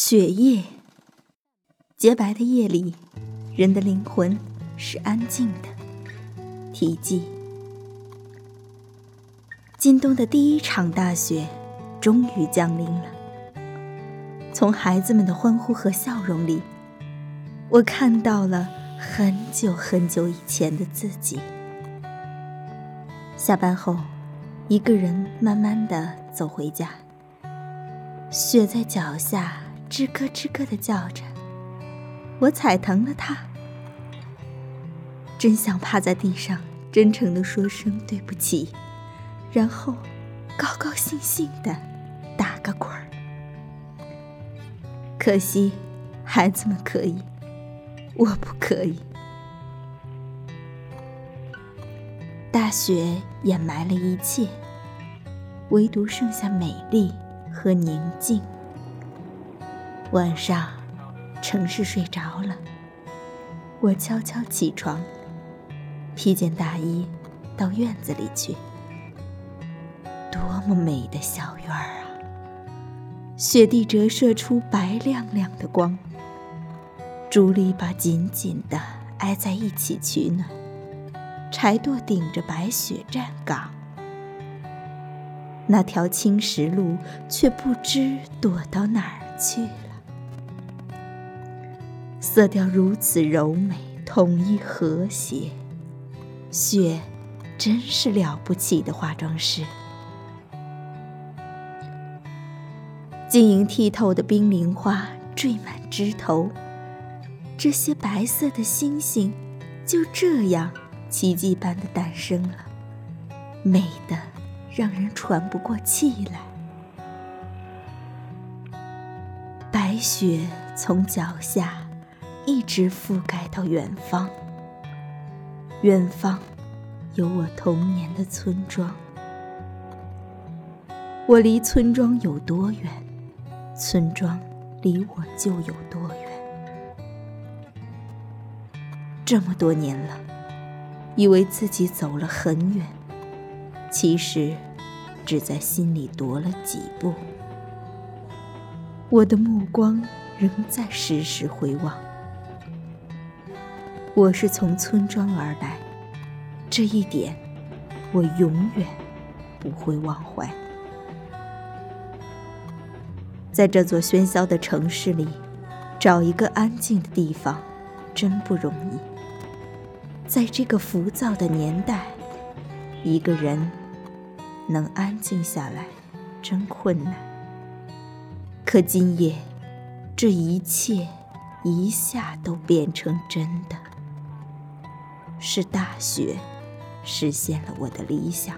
雪夜，洁白的夜里，人的灵魂是安静的。题记：今冬的第一场大雪终于降临了。从孩子们的欢呼和笑容里，我看到了很久很久以前的自己。下班后，一个人慢慢的走回家，雪在脚下。吱咯吱咯的叫着，我踩疼了它，真想趴在地上，真诚的说声对不起，然后高高兴兴的打个滚儿。可惜，孩子们可以，我不可以。大雪掩埋了一切，唯独剩下美丽和宁静。晚上，城市睡着了，我悄悄起床，披件大衣，到院子里去。多么美的小院儿啊！雪地折射出白亮亮的光，竹篱笆紧紧地挨在一起取暖，柴垛顶着白雪站岗。那条青石路却不知躲到哪儿去了。色调如此柔美，统一和谐，雪真是了不起的化妆师。晶莹剔透的冰凌花缀满枝头，这些白色的星星就这样奇迹般的诞生了，美得让人喘不过气来。白雪从脚下。一直覆盖到远方，远方有我童年的村庄。我离村庄有多远，村庄离我就有多远。这么多年了，以为自己走了很远，其实只在心里踱了几步。我的目光仍在时时回望。我是从村庄而来，这一点我永远不会忘怀。在这座喧嚣的城市里，找一个安静的地方真不容易。在这个浮躁的年代，一个人能安静下来真困难。可今夜，这一切一下都变成真的。是大学，实现了我的理想。